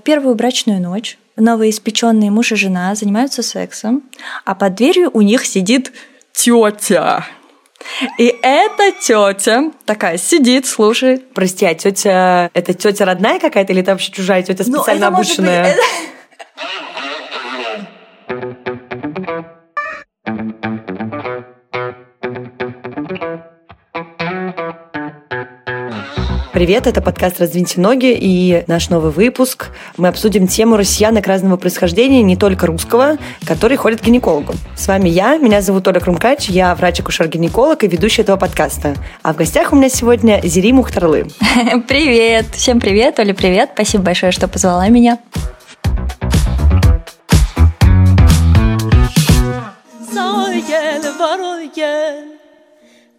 В первую брачную ночь новоиспеченные муж и жена занимаются сексом, а под дверью у них сидит тетя. И эта тетя такая сидит, слушает. Прости, а тетя это тетя родная какая-то или это вообще чужая тетя ну, специально ну, обученная? Быть, Привет, это подкаст «Раздвиньте ноги» и наш новый выпуск. Мы обсудим тему россиянок разного происхождения, не только русского, которые ходят к гинекологу. С вами я, меня зовут Оля Крумкач, я врач-акушер-гинеколог и ведущая этого подкаста. А в гостях у меня сегодня Зири Мухтарлы. Привет! Всем привет, Оля, привет. Спасибо большое, что позвала меня. gel, var gel,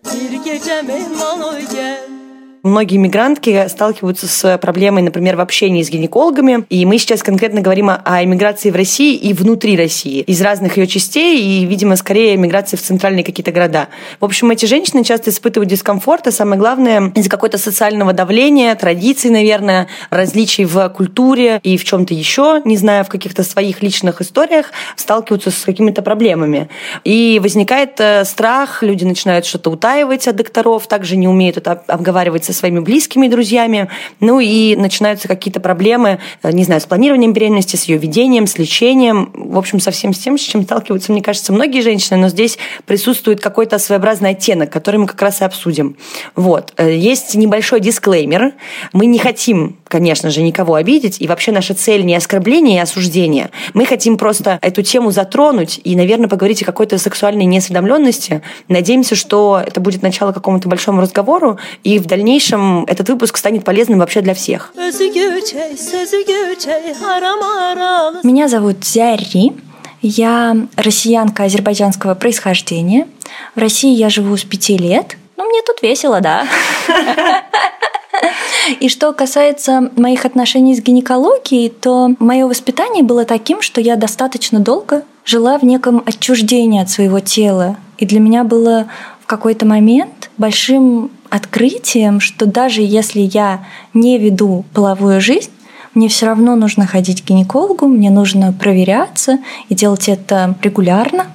bir gece mehman gel. Многие мигрантки сталкиваются с проблемой, например, в общении с гинекологами. И мы сейчас конкретно говорим о эмиграции в России и внутри России, из разных ее частей и, видимо, скорее эмиграции в центральные какие-то города. В общем, эти женщины часто испытывают дискомфорт, а самое главное, из-за какого-то социального давления, традиций, наверное, различий в культуре и в чем-то еще, не знаю, в каких-то своих личных историях, сталкиваются с какими-то проблемами. И возникает э, страх, люди начинают что-то утаивать от докторов, также не умеют это обговаривать со своими близкими друзьями. Ну и начинаются какие-то проблемы, э, не знаю, с планированием беременности, с ее ведением, с лечением. В общем, со всем с тем, с чем сталкиваются, мне кажется, многие женщины, но здесь присутствует какой-то своеобразный оттенок, который мы как раз и обсудим. Вот. Э, есть небольшой дисклеймер. Мы не хотим, конечно же, никого обидеть, и вообще наша цель не оскорбление и осуждение. Мы хотим просто эту тему затронуть и, наверное, поговорить о какой-то сексуальной неосведомленности. Надеемся, что это будет начало какому-то большому разговору, и в дальнейшем дальнейшем этот выпуск станет полезным вообще для всех. Меня зовут Зяри. Я россиянка азербайджанского происхождения. В России я живу с пяти лет. Ну, мне тут весело, да. И что касается моих отношений с гинекологией, то мое воспитание было таким, что я достаточно долго жила в неком отчуждении от своего тела. И для меня было в какой-то момент большим открытием, что даже если я не веду половую жизнь, мне все равно нужно ходить к гинекологу, мне нужно проверяться и делать это регулярно.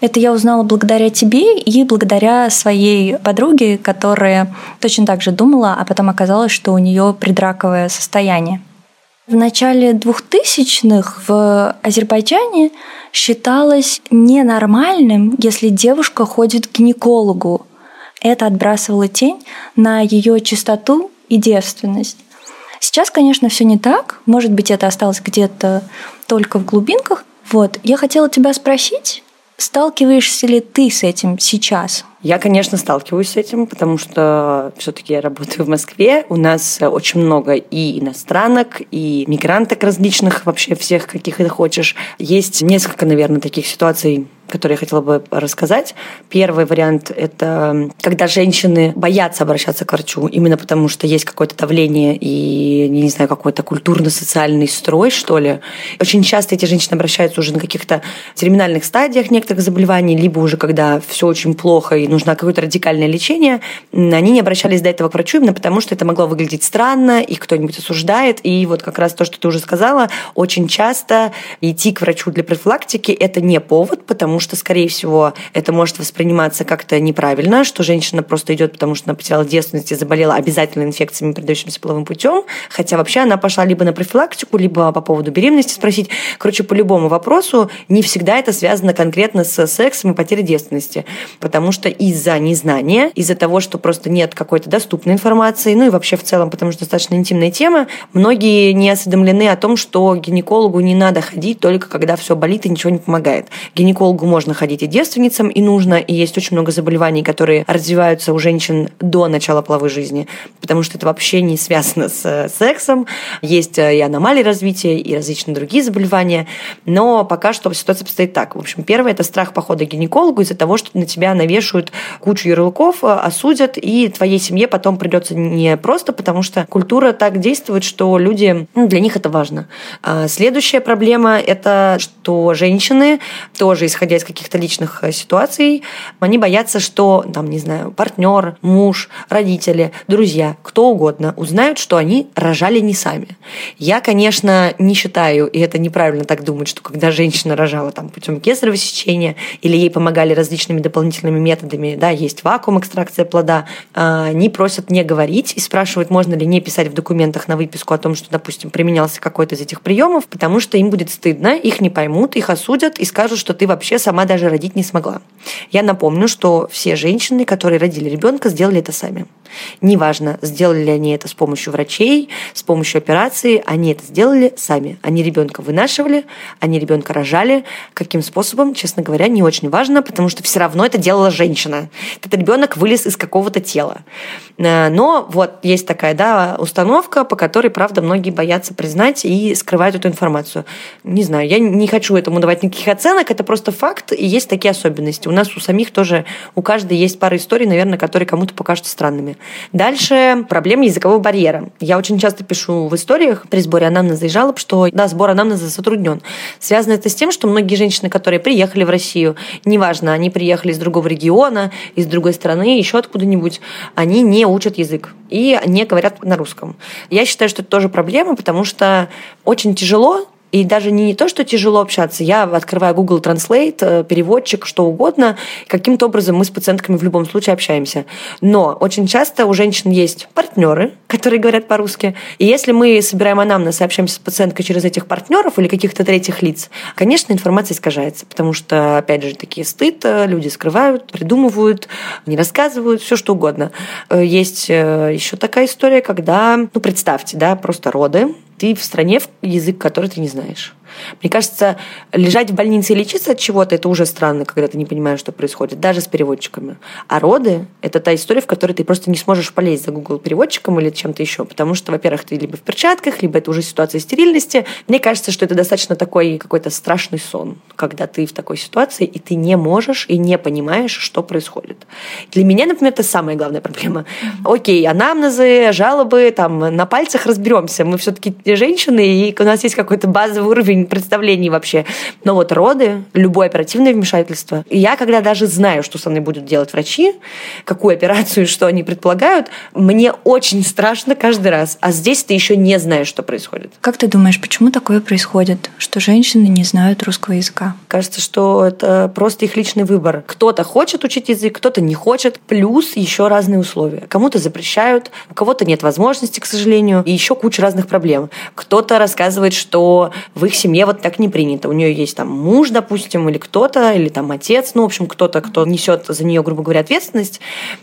Это я узнала благодаря тебе и благодаря своей подруге, которая точно так же думала, а потом оказалось, что у нее предраковое состояние. В начале 2000-х в Азербайджане считалось ненормальным, если девушка ходит к гинекологу, это отбрасывало тень на ее чистоту и девственность. Сейчас, конечно, все не так. Может быть, это осталось где-то только в глубинках. Вот, я хотела тебя спросить, сталкиваешься ли ты с этим сейчас? Я, конечно, сталкиваюсь с этим, потому что все-таки я работаю в Москве. У нас очень много и иностранок, и мигранток различных, вообще всех, каких ты хочешь. Есть несколько, наверное, таких ситуаций, который я хотела бы рассказать. Первый вариант – это когда женщины боятся обращаться к врачу, именно потому что есть какое-то давление и, не знаю, какой-то культурно-социальный строй, что ли. Очень часто эти женщины обращаются уже на каких-то терминальных стадиях некоторых заболеваний, либо уже когда все очень плохо и нужно какое-то радикальное лечение. Они не обращались до этого к врачу именно потому, что это могло выглядеть странно, их кто-нибудь осуждает. И вот как раз то, что ты уже сказала, очень часто идти к врачу для профилактики – это не повод, потому что, скорее всего, это может восприниматься как-то неправильно, что женщина просто идет, потому что она потеряла девственность и заболела обязательно инфекциями, передающимися половым путем, хотя вообще она пошла либо на профилактику, либо по поводу беременности спросить. Короче, по любому вопросу не всегда это связано конкретно с сексом и потерей девственности, потому что из-за незнания, из-за того, что просто нет какой-то доступной информации, ну и вообще в целом, потому что достаточно интимная тема, многие не осведомлены о том, что гинекологу не надо ходить только когда все болит и ничего не помогает. Гинекологу можно ходить и девственницам, и нужно, и есть очень много заболеваний, которые развиваются у женщин до начала половой жизни, потому что это вообще не связано с э, сексом. Есть э, и аномалии развития, и различные другие заболевания, но пока что ситуация обстоит так. В общем, первое – это страх похода к гинекологу из-за того, что на тебя навешивают кучу ярлыков, э, осудят, и твоей семье потом придется не просто, потому что культура так действует, что люди, ну, для них это важно. А следующая проблема – это что женщины, тоже исходя из без каких-то личных э, ситуаций, они боятся, что, там, не знаю, партнер, муж, родители, друзья, кто угодно узнают, что они рожали не сами. Я, конечно, не считаю, и это неправильно так думать, что когда женщина рожала там путем кесарево сечения или ей помогали различными дополнительными методами, да, есть вакуум экстракция плода, а, они просят не говорить и спрашивают, можно ли не писать в документах на выписку о том, что, допустим, применялся какой-то из этих приемов, потому что им будет стыдно, их не поймут, их осудят и скажут, что ты вообще сама даже родить не смогла. Я напомню, что все женщины, которые родили ребенка, сделали это сами. Неважно, сделали ли они это с помощью врачей, с помощью операции, они это сделали сами. Они ребенка вынашивали, они ребенка рожали. Каким способом, честно говоря, не очень важно, потому что все равно это делала женщина. Этот ребенок вылез из какого-то тела. Э, но вот есть такая да, установка, по которой, правда, многие боятся признать и скрывают эту информацию. Не знаю, я не хочу этому давать никаких оценок, это просто факт, и есть такие особенности. У нас у самих тоже, у каждой есть пара историй, наверное, которые кому-то покажутся странными. Дальше проблема языкового барьера. Я очень часто пишу в историях при сборе анамнеза и жалоб, что да, сбор анамнеза затруднен. Связано это с тем, что многие женщины, которые приехали в Россию, неважно, они приехали из другого региона, из другой страны, еще откуда-нибудь, они не учат язык и не говорят на русском. Я считаю, что это тоже проблема, потому что очень тяжело и даже не, не то, что тяжело общаться. Я открываю Google Translate, э, переводчик, что угодно. Каким-то образом мы с пациентками в любом случае общаемся. Но очень часто у женщин есть партнеры, которые говорят по-русски. И если мы собираем анамнез и общаемся с пациенткой через этих партнеров или каких-то третьих лиц, конечно, информация искажается. Потому что, опять же, такие стыд, э, люди скрывают, придумывают, не рассказывают, все что угодно. Э, есть еще такая история, когда, ну, представьте, да, просто роды, ты в стране, язык который ты не знаешь. Мне кажется, лежать в больнице и лечиться от чего-то, это уже странно, когда ты не понимаешь, что происходит, даже с переводчиками. А роды – это та история, в которой ты просто не сможешь полезть за Google переводчиком или чем-то еще, потому что, во-первых, ты либо в перчатках, либо это уже ситуация стерильности. Мне кажется, что это достаточно такой какой-то страшный сон, когда ты в такой ситуации, и ты не можешь и не понимаешь, что происходит. Для меня, например, это самая главная проблема. Окей, анамнезы, жалобы, там, на пальцах разберемся. Мы все-таки женщины, и у нас есть какой-то базовый уровень представлений вообще. Но вот роды, любое оперативное вмешательство. И я, когда даже знаю, что со мной будут делать врачи, какую операцию, что они предполагают, мне очень страшно каждый раз. А здесь ты еще не знаешь, что происходит. Как ты думаешь, почему такое происходит, что женщины не знают русского языка? Кажется, что это просто их личный выбор. Кто-то хочет учить язык, кто-то не хочет. Плюс еще разные условия. Кому-то запрещают, у кого-то нет возможности, к сожалению, и еще куча разных проблем. Кто-то рассказывает, что в их семье семье вот так не принято. У нее есть там муж, допустим, или кто-то, или там отец, ну, в общем, кто-то, кто несет за нее, грубо говоря, ответственность,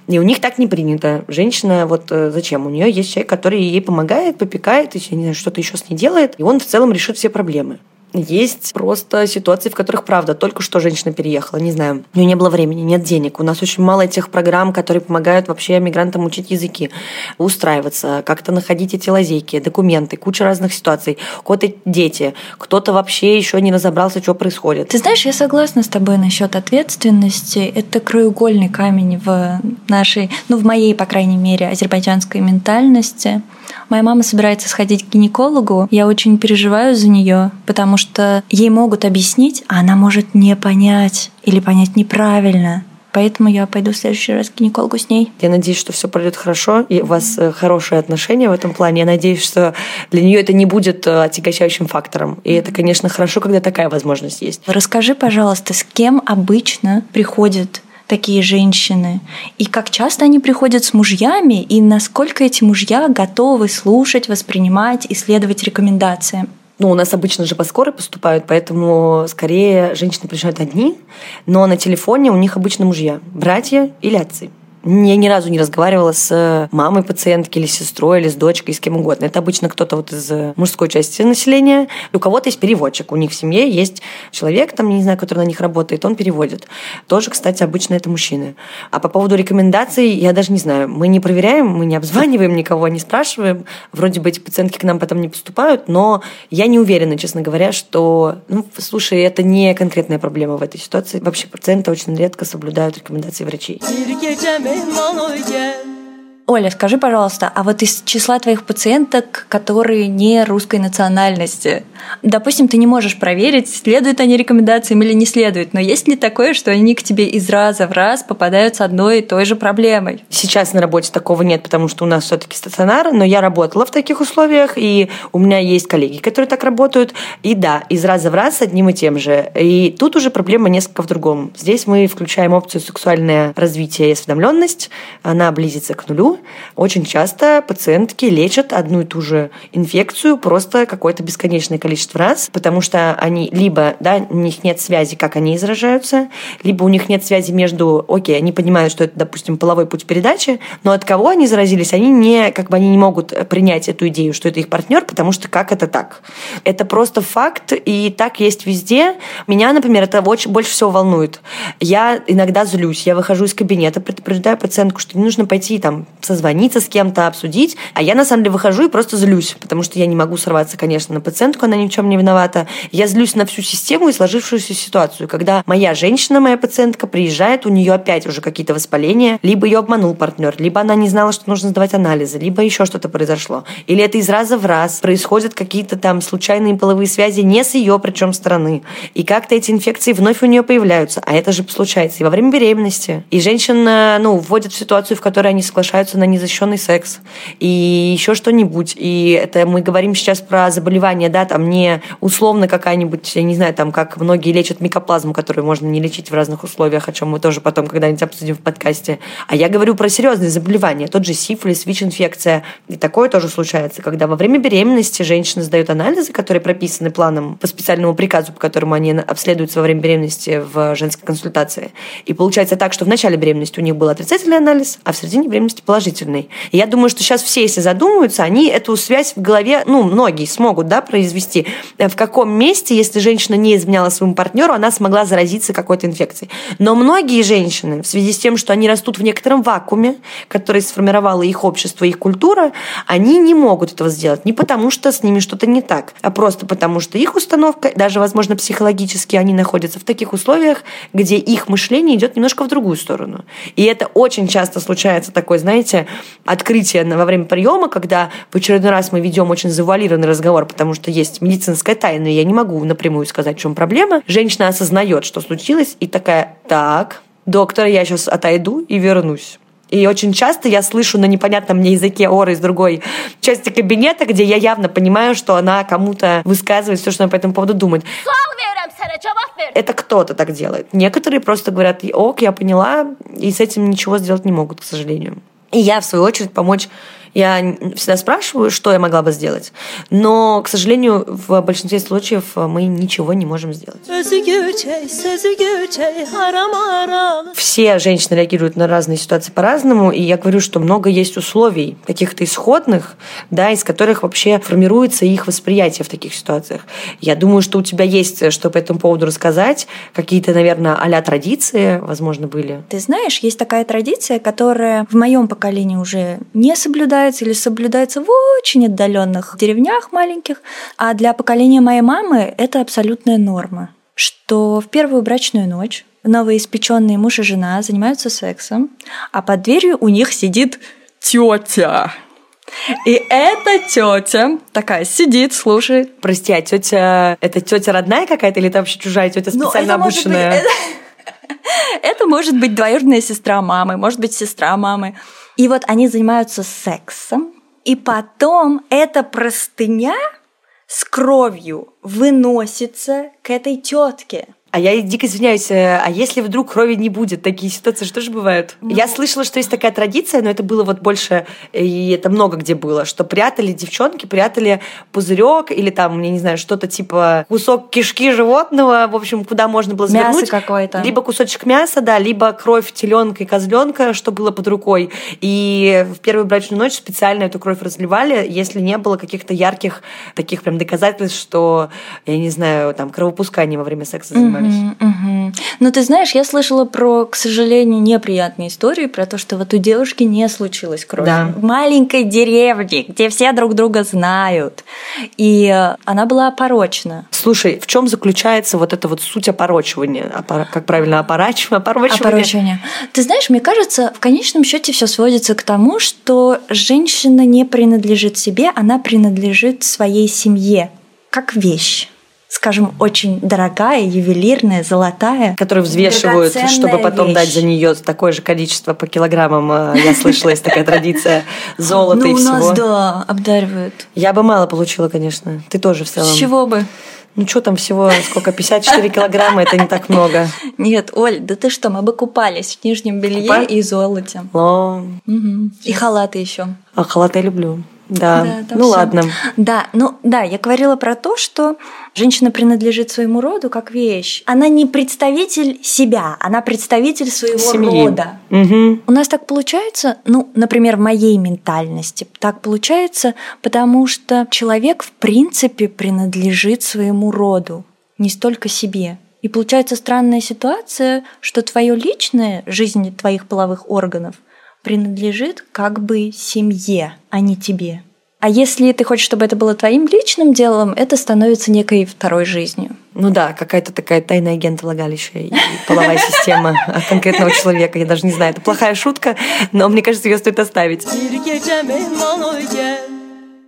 и у них так не принято. Женщина, вот э, зачем? У нее есть человек, который ей помогает, попекает, и что-то еще с ней делает, и он в целом решит все проблемы. Есть просто ситуации, в которых, правда, только что женщина переехала, не знаю, у нее не было времени, нет денег. У нас очень мало этих программ, которые помогают вообще мигрантам учить языки, устраиваться, как-то находить эти лазейки, документы, куча разных ситуаций. Кого-то дети, кто-то вообще еще не разобрался, что происходит. Ты знаешь, я согласна с тобой насчет ответственности. Это краеугольный камень в нашей, ну, в моей, по крайней мере, азербайджанской ментальности. Моя мама собирается сходить к гинекологу. Я очень переживаю за нее, потому что ей могут объяснить, а она может не понять или понять неправильно. Поэтому я пойду в следующий раз к гинекологу с ней. Я надеюсь, что все пройдет хорошо, и у вас э, хорошие отношения в этом плане. Я надеюсь, что для нее это не будет э, отягощающим фактором. И это, конечно, хорошо, когда такая возможность есть. Расскажи, пожалуйста, с кем обычно приходят такие женщины? И как часто они приходят с мужьями, и насколько эти мужья готовы слушать, воспринимать, исследовать рекомендации? Ну, у нас обычно же по скорой поступают, поэтому скорее женщины приезжают одни, но на телефоне у них обычно мужья, братья или отцы. Я ни разу не разговаривала с мамой пациентки или с сестрой, или с дочкой, с кем угодно. Это обычно кто-то вот из мужской части населения. У кого-то есть переводчик. У них в семье есть человек, там, не знаю, который на них работает, он переводит. Тоже, кстати, обычно это мужчины. А по поводу рекомендаций, я даже не знаю. Мы не проверяем, мы не обзваниваем никого, не спрашиваем. Вроде бы эти пациентки к нам потом не поступают, но я не уверена, честно говоря, что, ну, слушай, это не конкретная проблема в этой ситуации. Вообще пациенты очень редко соблюдают рекомендации врачей. mehman ol gel. Оля, скажи, пожалуйста, а вот из числа твоих пациенток, которые не русской национальности, допустим, ты не можешь проверить, следуют они рекомендациям или не следуют, но есть ли такое, что они к тебе из раза в раз попадают с одной и той же проблемой? Сейчас на работе такого нет, потому что у нас все-таки стационар, но я работала в таких условиях, и у меня есть коллеги, которые так работают, и да, из раза в раз с одним и тем же. И тут уже проблема несколько в другом. Здесь мы включаем опцию сексуальное развитие и осведомленность, она близится к нулю, очень часто пациентки лечат одну и ту же инфекцию просто какое-то бесконечное количество раз, потому что они либо, да, у них нет связи, как они изражаются, либо у них нет связи между, окей, они понимают, что это, допустим, половой путь передачи, но от кого они заразились, они не, как бы они не могут принять эту идею, что это их партнер, потому что как это так? Это просто факт, и так есть везде. Меня, например, это очень, больше всего волнует. Я иногда злюсь, я выхожу из кабинета, предупреждаю пациентку, что не нужно пойти там созвониться с кем-то, обсудить. А я, на самом деле, выхожу и просто злюсь, потому что я не могу сорваться, конечно, на пациентку, она ни в чем не виновата. Я злюсь на всю систему и сложившуюся ситуацию, когда моя женщина, моя пациентка, приезжает, у нее опять уже какие-то воспаления, либо ее обманул партнер, либо она не знала, что нужно сдавать анализы, либо еще что-то произошло. Или это из раза в раз происходят какие-то там случайные половые связи не с ее, причем стороны. И как-то эти инфекции вновь у нее появляются. А это же случается и во время беременности. И женщина, ну, вводит в ситуацию, в которой они соглашаются на незащищенный секс и еще что-нибудь. И это мы говорим сейчас про заболевания, да, там не условно какая-нибудь, я не знаю, там как многие лечат микоплазму, которую можно не лечить в разных условиях, о чем мы тоже потом когда-нибудь обсудим в подкасте. А я говорю про серьезные заболевания, тот же сифилис, ВИЧ-инфекция. И такое тоже случается, когда во время беременности женщина сдает анализы, которые прописаны планом по специальному приказу, по которому они обследуются во время беременности в женской консультации. И получается так, что в начале беременности у них был отрицательный анализ, а в середине беременности положительный. И я думаю, что сейчас все, если задумаются, они эту связь в голове, ну, многие смогут, да, произвести. В каком месте, если женщина не изменяла своему партнеру, она смогла заразиться какой-то инфекцией. Но многие женщины, в связи с тем, что они растут в некотором вакууме, который сформировало их общество, их культура, они не могут этого сделать. Не потому, что с ними что-то не так, а просто потому, что их установка, даже, возможно, психологически они находятся в таких условиях, где их мышление идет немножко в другую сторону. И это очень часто случается такой, знаете, открытие во время приема, когда в очередной раз мы ведем очень завуалированный разговор, потому что есть медицинская тайна, и я не могу напрямую сказать, в чем проблема. Женщина осознает, что случилось, и такая, так, доктор, я сейчас отойду и вернусь. И очень часто я слышу на непонятном мне языке Оры из другой части кабинета, где я явно понимаю, что она кому-то высказывает все, что она по этому поводу думает. Это кто-то так делает. Некоторые просто говорят, ок, я поняла, и с этим ничего сделать не могут, к сожалению. И я, в свою очередь, помочь я всегда спрашиваю, что я могла бы сделать, но, к сожалению, в большинстве случаев мы ничего не можем сделать. Все женщины реагируют на разные ситуации по-разному, и я говорю, что много есть условий, каких-то исходных, да, из которых вообще формируется их восприятие в таких ситуациях. Я думаю, что у тебя есть что по этому поводу рассказать, какие-то, наверное, а традиции, возможно, были. Ты знаешь, есть такая традиция, которая в моем поколении уже не соблюдается, соблюдается или соблюдается в очень отдаленных деревнях маленьких, а для поколения моей мамы это абсолютная норма, что в первую брачную ночь новоиспеченные муж и жена занимаются сексом, а под дверью у них сидит тетя. И эта тетя такая сидит, слушает. Прости, а тетя это тетя родная какая-то или это вообще чужая тетя ну, специально ну, обученная? Это может быть двоюродная сестра мамы, может быть сестра мамы. И вот они занимаются сексом, и потом эта простыня с кровью выносится к этой тетке. А я дико извиняюсь, э, а если вдруг крови не будет, такие ситуации что же бывают? Ну... Я слышала, что есть такая традиция, но это было вот больше, и это много где было, что прятали девчонки, прятали пузырек или там, я не знаю, что-то типа кусок кишки животного, в общем, куда можно было завернуть. Мясо какое-то. Либо кусочек мяса, да, либо кровь теленка и козленка, что было под рукой. И в первую брачную ночь специально эту кровь разливали, если не было каких-то ярких таких прям доказательств, что, я не знаю, там, кровопускание во время секса занимается занимались. Угу, угу. Ну, ты знаешь, я слышала про, к сожалению, неприятные истории, про то, что вот у девушки не случилось кровь. Да. В маленькой деревне, где все друг друга знают. И э, она была опорочна. Слушай, в чем заключается вот эта вот суть опорочивания? Опора- Как правильно, опорачивание? Опорочивание? Опорочивание. Ты знаешь, мне кажется, в конечном счете все сводится к тому, что женщина не принадлежит себе, она принадлежит своей семье, как вещь. Скажем, очень дорогая, ювелирная, золотая. Которые взвешивают, чтобы потом вещь. дать за нее такое же количество по килограммам. Э, Я слышала, есть такая традиция золота ну, и у всего. нас, да, обдаривают. Я бы мало получила, конечно. Ты тоже в целом. С чего бы? Ну что там всего, сколько, 54 килограмма, это не так много. Нет, Оль, да ты что, мы бы купались в нижнем белье Купа- и золоте. Но... Мгм. И халаты еще. А халат я люблю. Да, Да, ну всё. ладно. Да, ну да, я говорила про то, что женщина принадлежит своему роду как вещь. Она не представитель себя, она представитель своего Семьи. рода. Мгм. У нас так получается, ну, например, в моей ментальности, так получается, потому что человек в принципе принадлежит своему роду, не столько себе. И получается странная ситуация, что твое личное, жизнь твоих половых органов, принадлежит как бы семье, а не тебе. А если ты хочешь, чтобы это было твоим личным делом, это становится некой второй жизнью. Ну да, какая-то такая тайная агент влагалища и половая система конкретного человека. Я даже не знаю, это плохая шутка, но мне кажется, ее стоит оставить.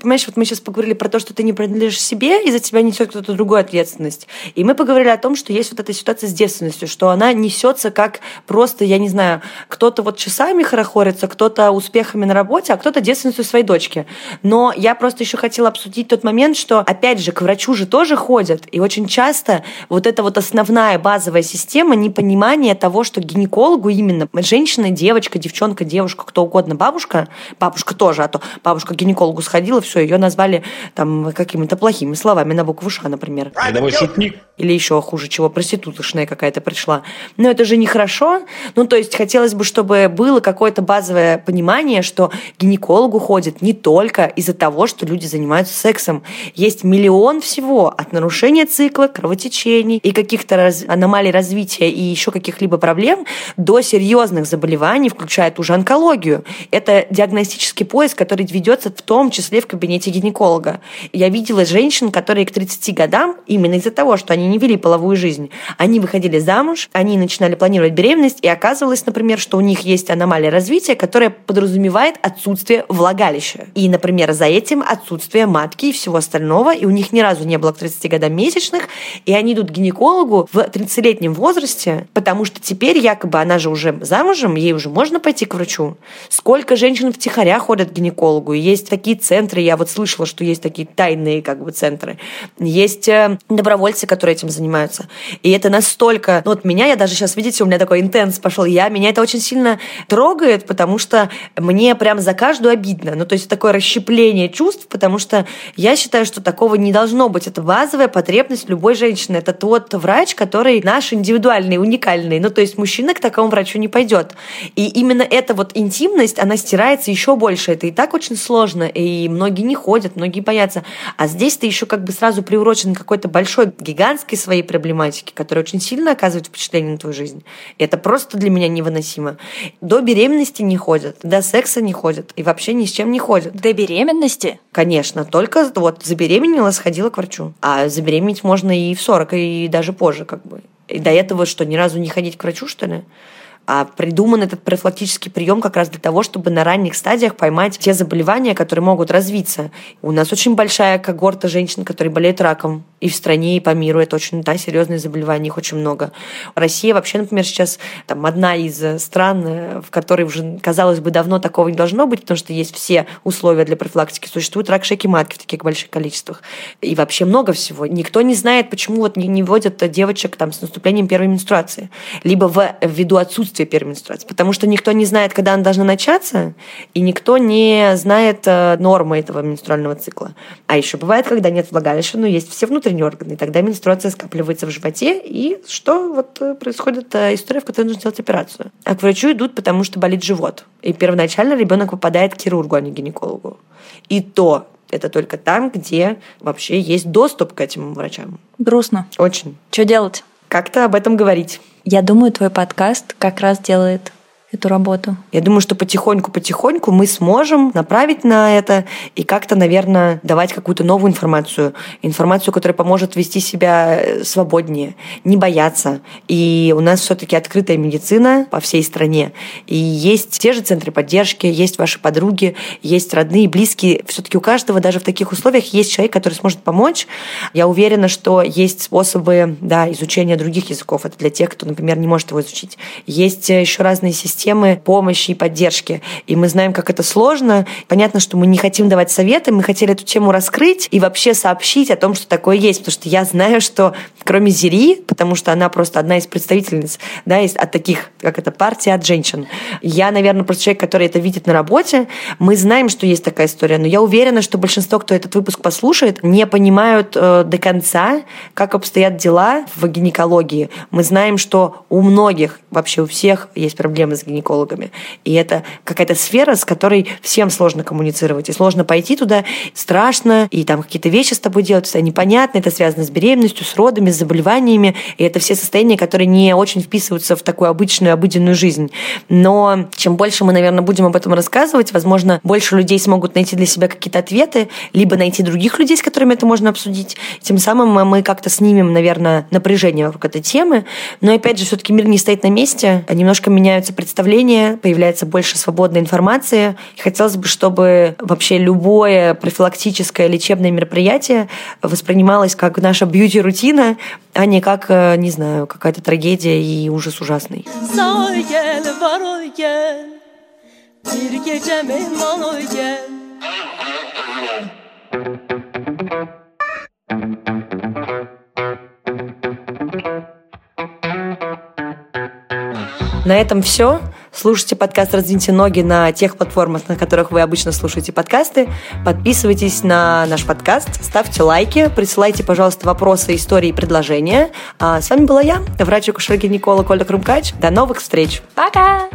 Понимаешь, вот мы сейчас поговорили про то, что ты не принадлежишь себе, и за тебя несет кто-то другой ответственность. И мы поговорили о том, что есть вот эта ситуация с девственностью, что она несется как просто, я не знаю, кто-то вот часами хорохорится, кто-то успехами на работе, а кто-то девственностью своей дочки. Но я просто еще хотела обсудить тот момент, что, опять же, к врачу же тоже ходят, и очень часто вот эта вот основная базовая система непонимания того, что гинекологу именно женщина, девочка, девчонка, девушка, кто угодно, бабушка, бабушка тоже, а то бабушка к гинекологу сходила, все, ее назвали там какими-то плохими словами на букву Ш, например. Рядовой шутник. Или еще хуже чего, проституточная какая-то пришла. Но это же нехорошо. Ну, то есть хотелось бы, чтобы было какое-то базовое понимание, что гинекологу ходят не только из-за того, что люди занимаются сексом. Есть миллион всего от нарушения цикла, кровотечений и каких-то раз- аномалий развития и еще каких-либо проблем до серьезных заболеваний, включая ту же онкологию. Это диагностический поиск, который ведется в том числе в кабинете гинеколога. Я видела женщин, которые к 30 годам, именно из-за того, что они не вели половую жизнь, они выходили замуж, они начинали планировать беременность, и оказывалось, например, что у них есть аномалия развития, которая подразумевает отсутствие влагалища. И, например, за этим отсутствие матки и всего остального, и у них ни разу не было к 30 годам месячных, и они идут к гинекологу в 30-летнем возрасте, потому что теперь якобы она же уже замужем, ей уже можно пойти к врачу. Сколько женщин втихаря ходят к гинекологу, есть такие центры, я вот слышала, что есть такие тайные как бы центры. Есть э, добровольцы, которые этим занимаются. И это настолько... Ну вот меня, я даже сейчас, видите, у меня такой интенс пошел, я, меня это очень сильно трогает, потому что мне прям за каждую обидно. Ну то есть такое расщепление чувств, потому что я считаю, что такого не должно быть. Это базовая потребность любой женщины. Это тот врач, который наш индивидуальный, уникальный. Ну то есть мужчина к такому врачу не пойдет. И именно эта вот интимность, она стирается еще больше. Это и так очень сложно, и многие не ходят, многие боятся. А здесь ты еще как бы сразу приурочен к какой-то большой, гигантской своей проблематике, которая очень сильно оказывает впечатление на твою жизнь. И это просто для меня невыносимо. До беременности не ходят, до секса не ходят, и вообще ни с чем не ходят. До беременности? Конечно, только вот забеременела, сходила к врачу. А забеременеть можно и в 40, и даже позже как бы. И до этого что, ни разу не ходить к врачу, что ли? А придуман этот профилактический прием как раз для того, чтобы на ранних стадиях поймать те заболевания, которые могут развиться. У нас очень большая когорта женщин, которые болеют раком. И в стране, и по миру. Это очень да, серьезные заболевания, их очень много. Россия вообще, например, сейчас там, одна из э, стран, э, в которой уже, казалось бы, давно такого не должно быть, потому что есть все условия для профилактики. Существует рак шейки матки в таких больших количествах. И вообще много всего. Никто не знает, почему вот не, не вводят девочек там, с наступлением первой менструации. Либо в, ввиду отсутствия первой менструации. Потому что никто не знает, когда она должна начаться, и никто не знает э, нормы этого менструального цикла. А еще бывает, когда нет влагалища, но есть все внутренние органы, и тогда менструация скапливается в животе, и что вот э, происходит э, история, в которой нужно сделать операцию. А к врачу идут, потому что болит живот. И первоначально ребенок попадает к хирургу, а не к гинекологу. И то это только там, где вообще есть доступ к этим врачам. Грустно. Очень. Что делать? как-то об этом говорить. Я думаю, твой подкаст как раз делает эту работу. Я думаю, что потихоньку-потихоньку мы сможем направить на это и как-то, наверное, давать какую-то новую информацию. Информацию, которая поможет вести себя э, свободнее, не бояться. И у нас все-таки открытая медицина по всей стране. И есть те же центры поддержки, есть ваши подруги, есть родные, близкие. Все-таки у каждого даже в таких условиях есть человек, который сможет помочь. Я уверена, что есть способы да, изучения других языков. Это для тех, кто, например, не может его изучить. Есть э, еще разные системы системы помощи и поддержки. И мы знаем, как это сложно. Понятно, что мы не хотим давать советы, мы хотели эту тему раскрыть и вообще сообщить о том, что такое есть. Потому что я знаю, что кроме Зири, потому что она просто одна из представительниц да, из, от таких, как это, партия от женщин. Я, наверное, просто человек, который это видит на работе. Мы знаем, что есть такая история, но я уверена, что большинство, кто этот выпуск послушает, не понимают э, до конца, как обстоят дела в гинекологии. Мы знаем, что у многих, вообще у всех есть проблемы с гинекологами. И это какая-то сфера, с которой всем сложно коммуницировать. И сложно пойти туда, страшно, и там какие-то вещи с тобой делать, это непонятно, это связано с беременностью, с родами, с заболеваниями. И это все состояния, которые не очень вписываются в такую обычную, обыденную жизнь. Но чем больше мы, наверное, будем об этом рассказывать, возможно, больше людей смогут найти для себя какие-то ответы, либо найти других людей, с которыми это можно обсудить. Тем самым мы как-то снимем, наверное, напряжение вокруг этой темы. Но, опять же, все-таки мир не стоит на месте, а немножко меняются представления представления, появляется больше свободной информации. И хотелось бы, чтобы вообще любое профилактическое лечебное мероприятие воспринималось как наша бьюти-рутина, а не как, э, не знаю, какая-то трагедия и ужас ужасный. На этом все. Слушайте подкаст «Раздвиньте ноги» на тех платформах, на которых вы обычно слушаете подкасты. Подписывайтесь на наш подкаст, ставьте лайки, присылайте, пожалуйста, вопросы, истории и предложения. А с вами была я, врач-акушер-гинеколог Ольга Крумкач. До новых встреч. Пока!